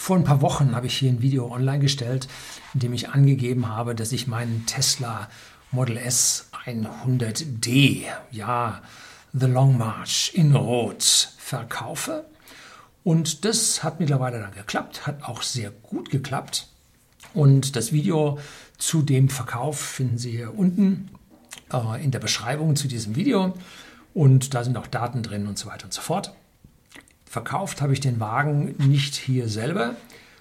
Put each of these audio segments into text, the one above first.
Vor ein paar Wochen habe ich hier ein Video online gestellt, in dem ich angegeben habe, dass ich meinen Tesla Model S 100D, ja, The Long March in Rot verkaufe. Und das hat mittlerweile dann geklappt, hat auch sehr gut geklappt. Und das Video zu dem Verkauf finden Sie hier unten äh, in der Beschreibung zu diesem Video. Und da sind auch Daten drin und so weiter und so fort. Verkauft habe ich den Wagen nicht hier selber,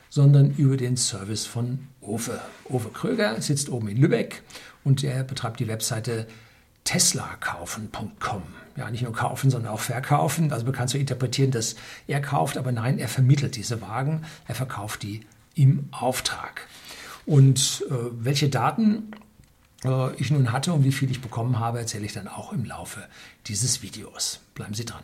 sondern über den Service von Ofe. Ofe Kröger sitzt oben in Lübeck und er betreibt die Webseite teslakaufen.com. Ja, nicht nur kaufen, sondern auch verkaufen. Also man kann so interpretieren, dass er kauft, aber nein, er vermittelt diese Wagen, er verkauft die im Auftrag. Und äh, welche Daten äh, ich nun hatte und wie viel ich bekommen habe, erzähle ich dann auch im Laufe dieses Videos. Bleiben Sie dran.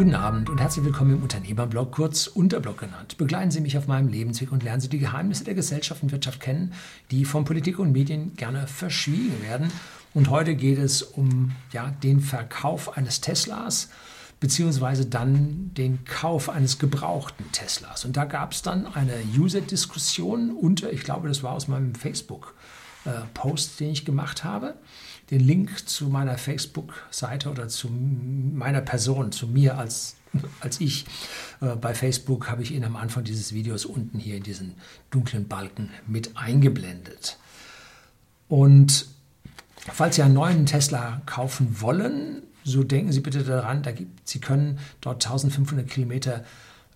Guten Abend und herzlich willkommen im Unternehmerblog, kurz Unterblog genannt. Begleiten Sie mich auf meinem Lebensweg und lernen Sie die Geheimnisse der Gesellschaft und Wirtschaft kennen, die von Politik und Medien gerne verschwiegen werden. Und heute geht es um ja, den Verkauf eines Teslas beziehungsweise dann den Kauf eines gebrauchten Teslas. Und da gab es dann eine User-Diskussion unter, ich glaube, das war aus meinem Facebook-Post, den ich gemacht habe. Den Link zu meiner Facebook-Seite oder zu meiner Person, zu mir als, als ich äh, bei Facebook, habe ich Ihnen am Anfang dieses Videos unten hier in diesen dunklen Balken mit eingeblendet. Und falls Sie einen neuen Tesla kaufen wollen, so denken Sie bitte daran, da gibt, Sie können dort 1500 Kilometer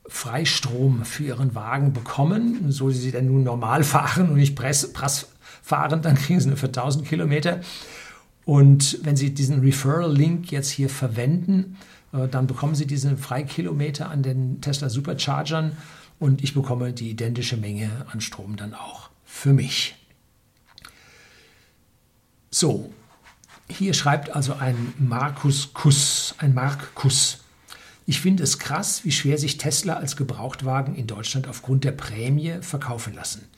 Freistrom für Ihren Wagen bekommen. So Sie dann nun normal fahren und nicht Press, Press fahren, dann kriegen Sie nur für 1000 Kilometer. Und wenn Sie diesen Referral-Link jetzt hier verwenden, äh, dann bekommen Sie diese Freikilometer an den Tesla Superchargern und ich bekomme die identische Menge an Strom dann auch für mich. So, hier schreibt also ein Markus Kuss, ein Mark Kuss. Ich finde es krass, wie schwer sich Tesla als Gebrauchtwagen in Deutschland aufgrund der Prämie verkaufen lassen.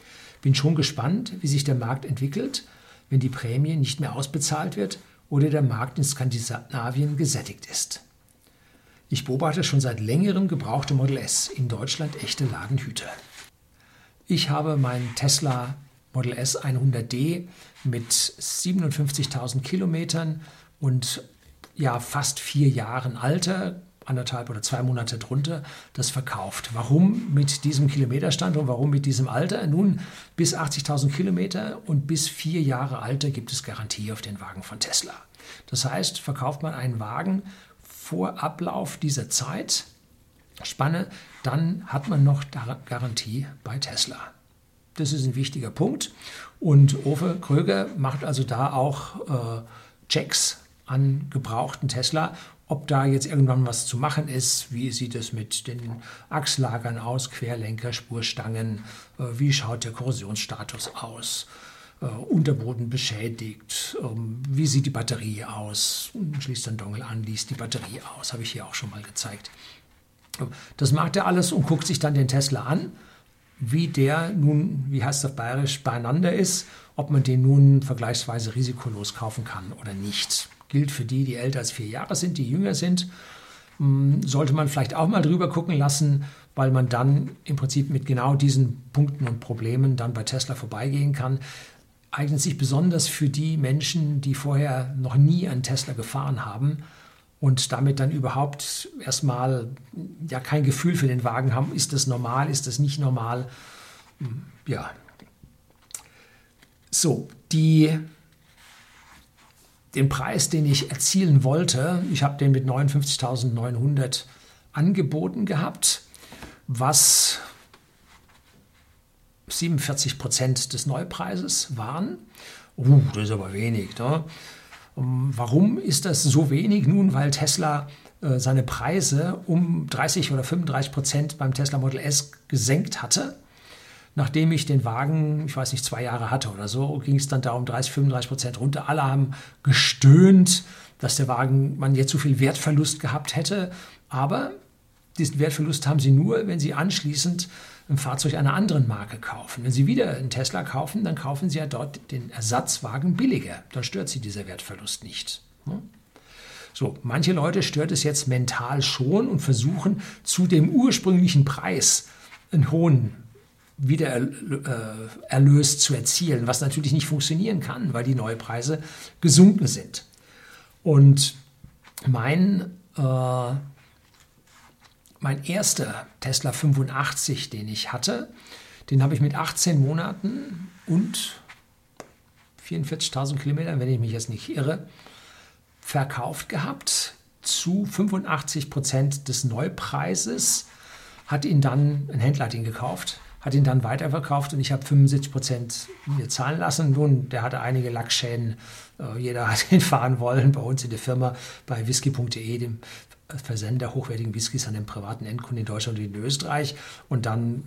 Bin schon gespannt, wie sich der Markt entwickelt, wenn die Prämie nicht mehr ausbezahlt wird oder der Markt in Skandinavien gesättigt ist. Ich beobachte schon seit längerem gebrauchte Model S in Deutschland echte Ladenhüter. Ich habe mein Tesla Model S 100D mit 57.000 Kilometern und ja fast vier Jahren Alter, anderthalb oder zwei Monate drunter, das verkauft. Warum mit diesem Kilometerstand und warum mit diesem Alter? Nun, bis 80.000 Kilometer und bis vier Jahre Alter gibt es Garantie auf den Wagen von Tesla. Das heißt, verkauft man einen Wagen vor Ablauf dieser Zeit, Spanne, dann hat man noch Garantie bei Tesla. Das ist ein wichtiger Punkt. Und Ofe Kröger macht also da auch äh, Checks an gebrauchten Tesla, ob da jetzt irgendwann was zu machen ist. Wie sieht es mit den Achslagern aus, Querlenker, Spurstangen? Äh, wie schaut der Korrosionsstatus aus? Äh, Unterboden beschädigt. Ähm, wie sieht die Batterie aus? Schließt den Dongle an, liest die Batterie aus. Habe ich hier auch schon mal gezeigt. Das macht er alles und guckt sich dann den Tesla an wie der nun, wie heißt auf Bayerisch, beieinander ist, ob man den nun vergleichsweise risikolos kaufen kann oder nicht. Gilt für die, die älter als vier Jahre sind, die jünger sind, hm, sollte man vielleicht auch mal drüber gucken lassen, weil man dann im Prinzip mit genau diesen Punkten und Problemen dann bei Tesla vorbeigehen kann. Eignet sich besonders für die Menschen, die vorher noch nie einen Tesla gefahren haben und damit dann überhaupt erstmal ja kein Gefühl für den Wagen haben, ist das normal, ist das nicht normal. Ja. So, die, den Preis, den ich erzielen wollte, ich habe den mit 59.900 angeboten gehabt, was 47 Prozent des Neupreises waren. Uh, das ist aber wenig. Ne? Ähm, warum ist das so wenig? Nun, weil Tesla äh, seine Preise um 30 oder 35 Prozent beim Tesla Model S gesenkt hatte. Nachdem ich den Wagen, ich weiß nicht, zwei Jahre hatte oder so, ging es dann da um 30, 35 Prozent runter. Alle haben gestöhnt, dass der Wagen, man jetzt so viel Wertverlust gehabt hätte. Aber diesen Wertverlust haben sie nur, wenn sie anschließend ein Fahrzeug einer anderen Marke kaufen. Wenn Sie wieder einen Tesla kaufen, dann kaufen Sie ja dort den Ersatzwagen billiger. Dann stört Sie dieser Wertverlust nicht. Ne? So, manche Leute stört es jetzt mental schon und versuchen zu dem ursprünglichen Preis einen hohen Wiedererlös äh, zu erzielen, was natürlich nicht funktionieren kann, weil die Neupreise gesunken sind. Und mein, äh, mein erster Tesla 85, den ich hatte, den habe ich mit 18 Monaten und 44.000 Kilometern, wenn ich mich jetzt nicht irre, verkauft gehabt zu 85 Prozent des Neupreises. Hat ihn dann, ein Händler hat gekauft, hat ihn dann weiterverkauft und ich habe 75 Prozent mir zahlen lassen. Nun, der hatte einige Lackschäden. Äh, jeder hat ihn fahren wollen bei uns in der Firma bei whisky.de, dem Versender hochwertigen Whiskys an den privaten Endkunden in Deutschland und in Österreich. Und dann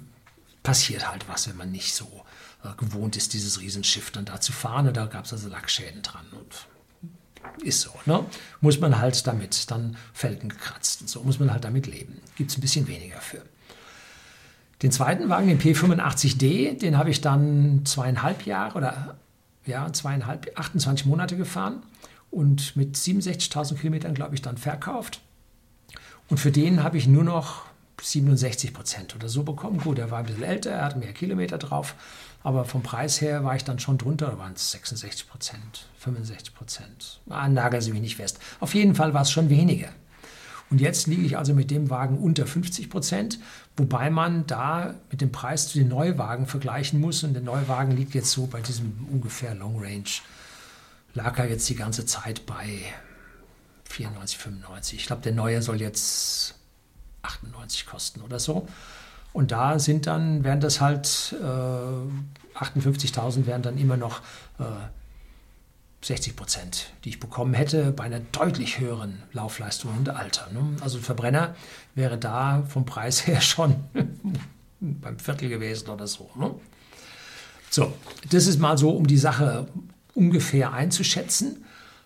passiert halt was, wenn man nicht so äh, gewohnt ist, dieses Riesenschiff dann da zu fahren. Und da gab es also Lackschäden dran. Und ist so, ne? Muss man halt damit, dann Felgen gekratzt und so, muss man halt damit leben. Gibt es ein bisschen weniger für. Den zweiten Wagen, den P85D, den habe ich dann zweieinhalb Jahre oder ja, zweieinhalb, 28 Monate gefahren und mit 67.000 Kilometern, glaube ich, dann verkauft. Und für den habe ich nur noch 67 Prozent oder so bekommen. Gut, er war ein bisschen älter, er hatte mehr Kilometer drauf, aber vom Preis her war ich dann schon drunter, da waren es 66 Prozent, 65 Prozent. Ah, nageln Sie mich nicht fest. Auf jeden Fall war es schon weniger. Und jetzt liege ich also mit dem Wagen unter 50 Prozent, wobei man da mit dem Preis zu den Neuwagen vergleichen muss. Und der Neuwagen liegt jetzt so bei diesem ungefähr Long Range, lag er jetzt die ganze Zeit bei 94, 95. Ich glaube, der neue soll jetzt 98 kosten oder so. Und da sind dann, werden das halt äh, 58.000 wären dann immer noch äh, 60 Prozent, die ich bekommen hätte bei einer deutlich höheren Laufleistung und Alter. Ne? Also ein Verbrenner wäre da vom Preis her schon beim Viertel gewesen oder so. Ne? So, das ist mal so, um die Sache ungefähr einzuschätzen.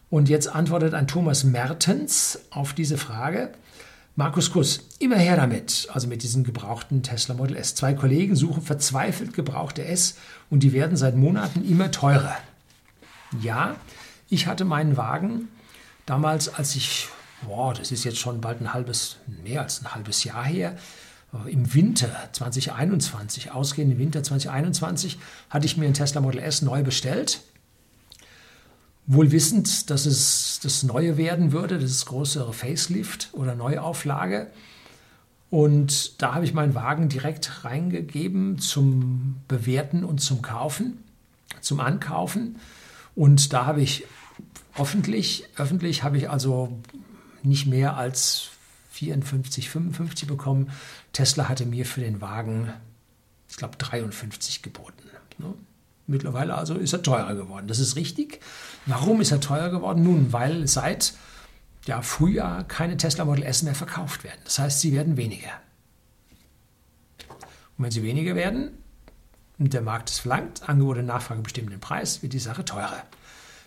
Und jetzt antwortet ein Thomas Mertens auf diese Frage. Markus Kuss, immer her damit, also mit diesem gebrauchten Tesla Model S. Zwei Kollegen suchen verzweifelt gebrauchte S und die werden seit Monaten immer teurer. Ja, ich hatte meinen Wagen damals, als ich, boah, das ist jetzt schon bald ein halbes, mehr als ein halbes Jahr her, äh, im Winter 2021, ausgehenden Winter 2021, hatte ich mir ein Tesla Model S neu bestellt wohl wissend, dass es das Neue werden würde, das ist größere Facelift oder Neuauflage. Und da habe ich meinen Wagen direkt reingegeben zum Bewerten und zum Kaufen, zum Ankaufen. Und da habe ich öffentlich, öffentlich habe ich also nicht mehr als 54, 55 bekommen. Tesla hatte mir für den Wagen, ich glaube, 53 geboten. Ne? Mittlerweile also ist er teurer geworden. Das ist richtig. Warum ist er teurer geworden? Nun, weil seit ja, Frühjahr keine Tesla Model S mehr verkauft werden. Das heißt, sie werden weniger. Und wenn sie weniger werden der Markt es verlangt, Angebot und Nachfrage bestimmen den Preis, wird die Sache teurer.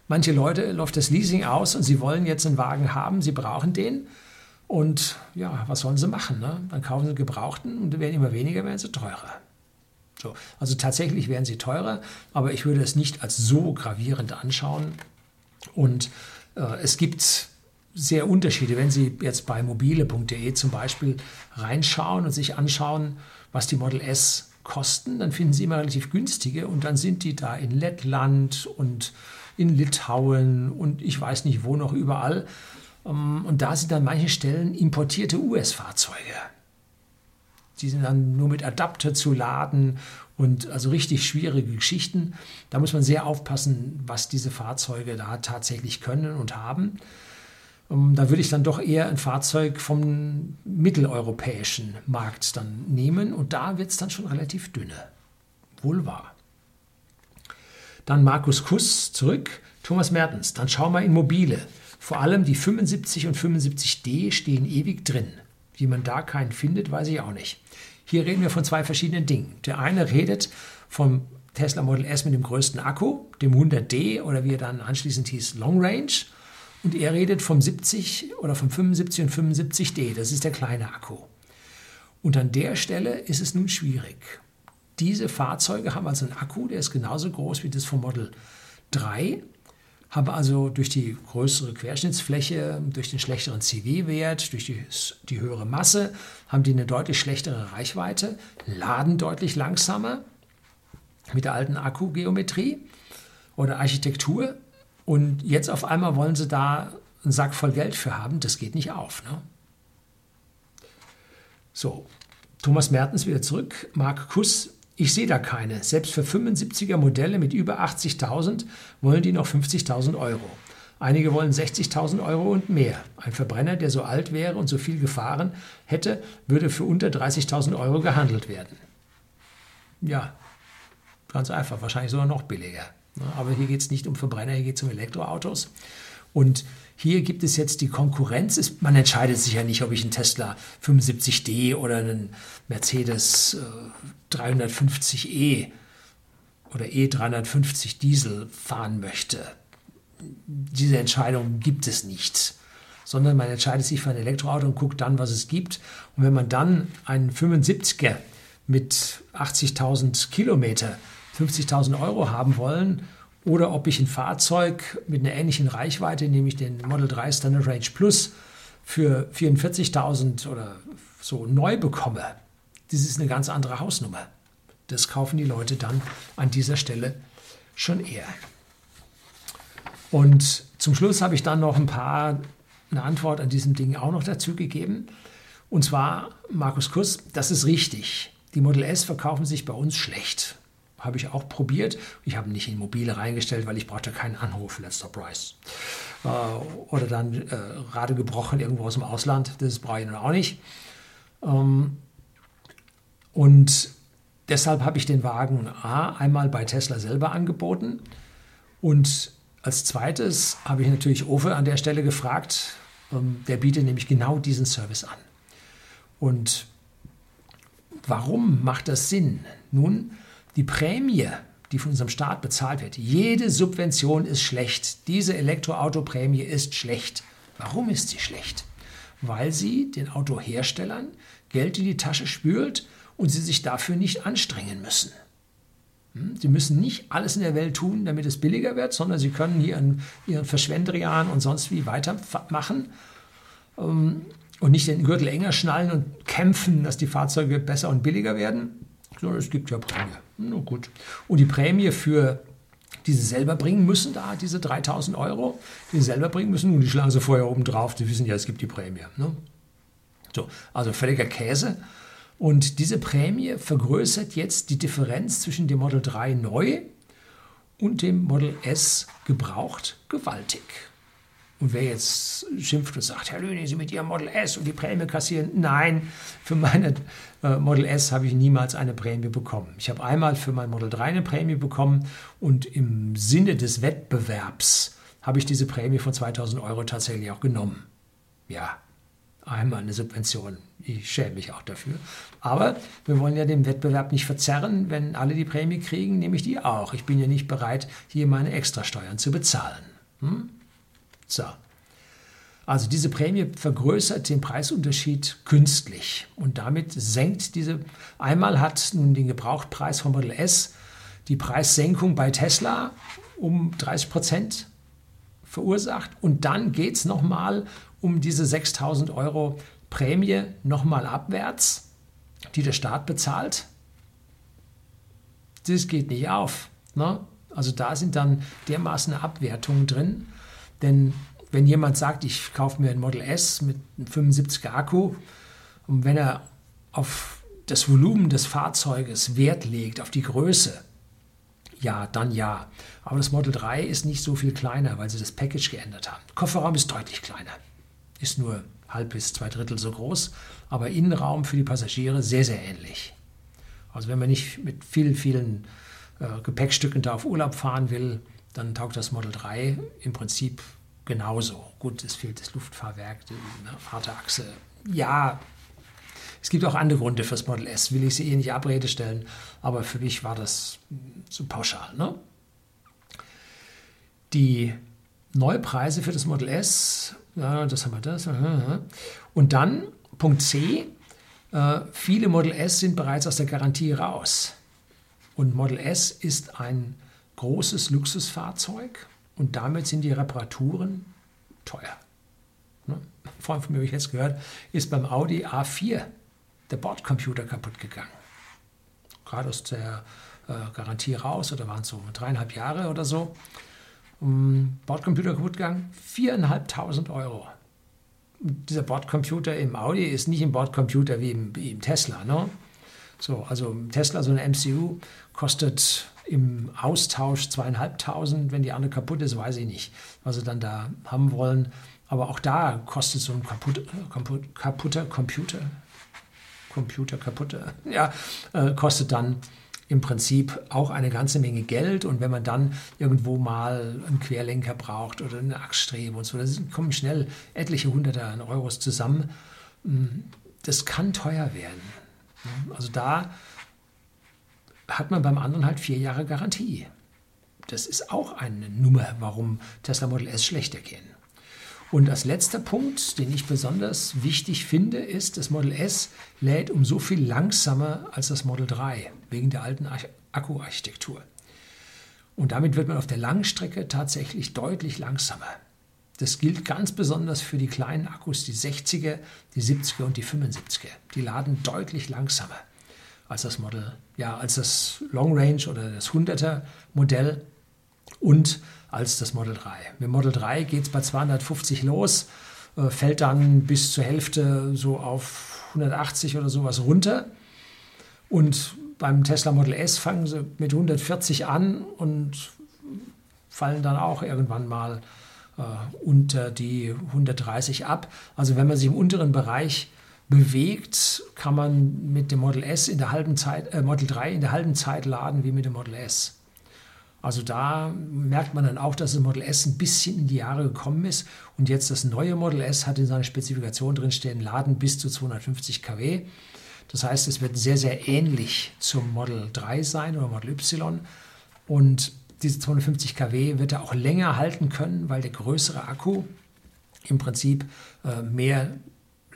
Manche Leute läuft das Leasing aus und sie wollen jetzt einen Wagen haben, sie brauchen den. Und ja, was sollen sie machen? Ne? Dann kaufen sie Gebrauchten und werden immer weniger, werden sie teurer. So, also tatsächlich wären sie teurer, aber ich würde es nicht als so gravierend anschauen. Und äh, es gibt sehr Unterschiede. Wenn Sie jetzt bei mobile.de zum Beispiel reinschauen und sich anschauen, was die Model S kosten, dann finden Sie immer relativ günstige und dann sind die da in Lettland und in Litauen und ich weiß nicht wo noch überall. Ähm, und da sind an manchen Stellen importierte US-Fahrzeuge. Die sind dann nur mit Adapter zu laden und also richtig schwierige Geschichten. Da muss man sehr aufpassen, was diese Fahrzeuge da tatsächlich können und haben. Ähm, da würde ich dann doch eher ein Fahrzeug vom mitteleuropäischen Markt dann nehmen und da wird es dann schon relativ dünne. Wohl wahr. Dann Markus Kuss zurück. Thomas Mertens, dann schau mal in Mobile. Vor allem die 75 und 75D stehen ewig drin. Wie man da keinen findet, weiß ich auch nicht. Hier reden wir von zwei verschiedenen Dingen. Der eine redet vom Tesla Model S mit dem größten Akku, dem 100D oder wie er dann anschließend hieß, Long Range. Und er redet vom 70 oder vom 75 und 75D, das ist der kleine Akku. Und an der Stelle ist es nun schwierig. Diese Fahrzeuge haben also einen Akku, der ist genauso groß wie das vom Model 3, haben also durch die größere Querschnittsfläche, durch den schlechteren CW-Wert, durch die, die höhere Masse, haben die eine deutlich schlechtere Reichweite, laden deutlich langsamer mit der alten Akkugeometrie oder Architektur. Und jetzt auf einmal wollen sie da einen Sack voll Geld für haben. Das geht nicht auf. Ne? So, Thomas Mertens wieder zurück. Marc Kuss, ich sehe da keine. Selbst für 75er Modelle mit über 80.000 wollen die noch 50.000 Euro. Einige wollen 60.000 Euro und mehr. Ein Verbrenner, der so alt wäre und so viel gefahren hätte, würde für unter 30.000 Euro gehandelt werden. Ja, ganz einfach, wahrscheinlich sogar noch billiger. Aber hier geht es nicht um Verbrenner, hier geht es um Elektroautos. Und hier gibt es jetzt die Konkurrenz. Man entscheidet sich ja nicht, ob ich einen Tesla 75D oder einen Mercedes 350e äh, oder E350 Diesel fahren möchte. Diese Entscheidung gibt es nicht, sondern man entscheidet sich für ein Elektroauto und guckt dann, was es gibt. Und wenn man dann einen 75er mit 80.000 Kilometer 50.000 Euro haben wollen oder ob ich ein Fahrzeug mit einer ähnlichen Reichweite, nämlich den Model 3 Standard Range Plus, für 44.000 oder so neu bekomme. Das ist eine ganz andere Hausnummer. Das kaufen die Leute dann an dieser Stelle schon eher. Und zum Schluss habe ich dann noch ein paar, eine Antwort an diesem Ding auch noch dazu gegeben. Und zwar, Markus Kuss, das ist richtig. Die Model S verkaufen sich bei uns schlecht. Habe ich auch probiert. Ich habe nicht in mobile reingestellt, weil ich brauchte keinen Anruf, letzter Preis. Äh, oder dann äh, Rade gebrochen irgendwo aus dem Ausland. Das brauche ich dann auch nicht. Ähm, und deshalb habe ich den Wagen A einmal bei Tesla selber angeboten. Und als zweites habe ich natürlich Ofe an der Stelle gefragt. Ähm, der bietet nämlich genau diesen Service an. Und warum macht das Sinn? Nun, die Prämie, die von unserem Staat bezahlt wird, jede Subvention ist schlecht. Diese Elektroautoprämie ist schlecht. Warum ist sie schlecht? Weil sie den Autoherstellern Geld in die Tasche spült und sie sich dafür nicht anstrengen müssen. Hm? Sie müssen nicht alles in der Welt tun, damit es billiger wird, sondern sie können hier in ihren Verschwenderian und sonst wie weitermachen ähm, und nicht den Gürtel enger schnallen und kämpfen, dass die Fahrzeuge besser und billiger werden. So, es gibt ja Prämie. Na gut. Und die Prämie für die sie selber bringen müssen, da diese 3000 Euro, die sie selber bringen müssen, und die schlagen sie vorher oben drauf, die wissen ja, es gibt die Prämie. Ne? So, also völliger Käse. Und diese Prämie vergrößert jetzt die Differenz zwischen dem Model 3 neu und dem Model S gebraucht gewaltig. Und wer jetzt schimpft und sagt, Herr Lüning, Sie mit Ihrem Model S und die Prämie kassieren, nein, für meine äh, Model S habe ich niemals eine Prämie bekommen. Ich habe einmal für mein Model 3 eine Prämie bekommen und im Sinne des Wettbewerbs habe ich diese Prämie von 2000 Euro tatsächlich auch genommen. Ja, einmal eine Subvention. Ich schäme mich auch dafür. Aber wir wollen ja den Wettbewerb nicht verzerren. Wenn alle die Prämie kriegen, nehme ich die auch. Ich bin ja nicht bereit, hier meine Extrasteuern zu bezahlen. Hm? So. Also diese Prämie vergrößert den Preisunterschied künstlich und damit senkt diese, einmal hat nun den Gebrauchtpreis von Model S die Preissenkung bei Tesla um 30 Prozent verursacht und dann geht es nochmal um diese 6000 Euro Prämie nochmal abwärts, die der Staat bezahlt. Das geht nicht auf. Ne? Also da sind dann dermaßen Abwertungen drin. Denn wenn jemand sagt, ich kaufe mir ein Model S mit einem 75er Akku und wenn er auf das Volumen des Fahrzeuges Wert legt, auf die Größe, ja, dann ja. Aber das Model 3 ist nicht so viel kleiner, weil sie das Package geändert haben. Kofferraum ist deutlich kleiner. Ist nur halb bis zwei Drittel so groß, aber Innenraum für die Passagiere sehr, sehr ähnlich. Also wenn man nicht mit vielen, vielen äh, Gepäckstücken da auf Urlaub fahren will, dann taugt das Model 3 im Prinzip genauso. Gut, es fehlt das Luftfahrwerk, die ne, Vaterachse. Ja, es gibt auch andere Gründe fürs Model S, will ich sie eh nicht Abrede stellen, aber für mich war das so pauschal. Ne? Die Neupreise für das Model S, ja, das haben wir das. Und dann Punkt C, äh, viele Model S sind bereits aus der Garantie raus. Und Model S ist ein großes Luxusfahrzeug Und damit sind die Reparaturen teuer. Ne? Vor allem von mir habe ich jetzt gehört, ist beim Audi A4 der Bordcomputer kaputt gegangen. Gerade aus der äh, Garantie raus, oder waren es so dreieinhalb Jahre oder so. Um, Bordcomputer kaputt gegangen, viereinhalbtausend Euro. dieser Bordcomputer im Audi ist nicht ein Bordcomputer wie im, wie im Tesla. Ne? So, also Tesla, so eine MCU, kostet im Austausch zweieinhalbtausend. Wenn die andere kaputt ist, weiß ich nicht, was sie dann da haben wollen. Aber auch da kostet so ein kaputt, kaputt, kaputter Computer, Computer kaputter, ja, äh, kostet dann im Prinzip auch eine ganze Menge Geld. Und wenn man dann irgendwo mal einen Querlenker braucht oder eine Achsstrebe und so, dann kommen schnell etliche Hunderte an Euros zusammen. Hm, das kann teuer werden. Also da hat man beim anderen halt vier Jahre Garantie. Das ist auch eine Nummer, warum Tesla Model S schlechter gehen. Und als letzter Punkt, den ich besonders wichtig finde, ist, das Model S lädt um so viel langsamer als das Model 3 wegen der alten Akkuarchitektur. Und damit wird man auf der Langstrecke tatsächlich deutlich langsamer. Das gilt ganz besonders für die kleinen Akkus, die 60er, die 70er und die 75er. Die laden deutlich langsamer als das Model, ja, als das Long Range oder das 100er Modell und als das Model 3. Mit Model 3 geht es bei 250 los, äh, fällt dann bis zur Hälfte so auf 180 oder sowas runter. Und beim Tesla Model S fangen sie mit 140 an und fallen dann auch irgendwann mal äh, unter die 130 ab. Also wenn man sich im unteren Bereich bewegt, kann man mit dem Model S in der halben Zeit, äh, Model 3 in der halben Zeit laden wie mit dem Model S. Also da merkt man dann auch, dass das Model S ein bisschen in die Jahre gekommen ist und jetzt das neue Model S hat in seiner Spezifikation drin stehen, Laden bis zu 250 kW. Das heißt, es wird sehr, sehr ähnlich zum Model 3 sein oder Model Y und diese 250 kW wird er auch länger halten können, weil der größere Akku im Prinzip äh, mehr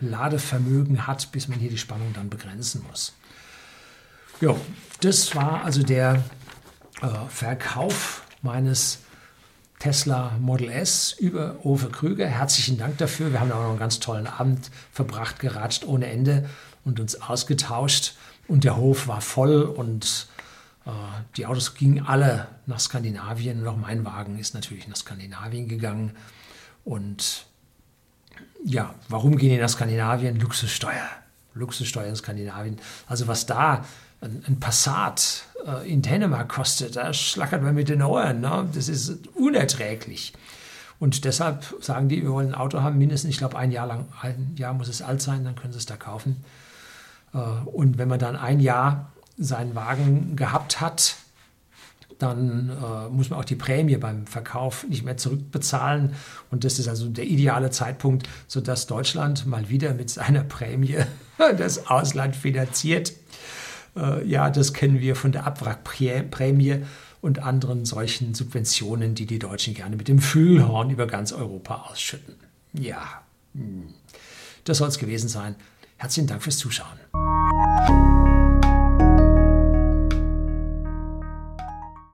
Ladevermögen hat, bis man hier die Spannung dann begrenzen muss. Ja, das war also der äh, Verkauf meines Tesla Model S über Ove Krüger. Herzlichen Dank dafür. Wir haben auch noch einen ganz tollen Abend verbracht, geratscht ohne Ende und uns ausgetauscht. Und der Hof war voll und äh, die Autos gingen alle nach Skandinavien. Und auch mein Wagen ist natürlich nach Skandinavien gegangen. Und ja, warum gehen die nach Skandinavien? Luxussteuer. Luxussteuer in Skandinavien. Also was da ein, ein Passat äh, in Dänemark kostet, da schlackert man mit den Ohren. Ne? Das ist unerträglich. Und deshalb sagen die, wir wollen ein Auto haben, mindestens, ich glaube, ein Jahr lang, ein Jahr muss es alt sein, dann können sie es da kaufen. Äh, und wenn man dann ein Jahr seinen Wagen gehabt hat, dann äh, muss man auch die Prämie beim Verkauf nicht mehr zurückbezahlen. Und das ist also der ideale Zeitpunkt, sodass Deutschland mal wieder mit seiner Prämie das Ausland finanziert. Äh, ja, das kennen wir von der Abwrackprämie und anderen solchen Subventionen, die die Deutschen gerne mit dem Fühlhorn über ganz Europa ausschütten. Ja, hm. das soll es gewesen sein. Herzlichen Dank fürs Zuschauen.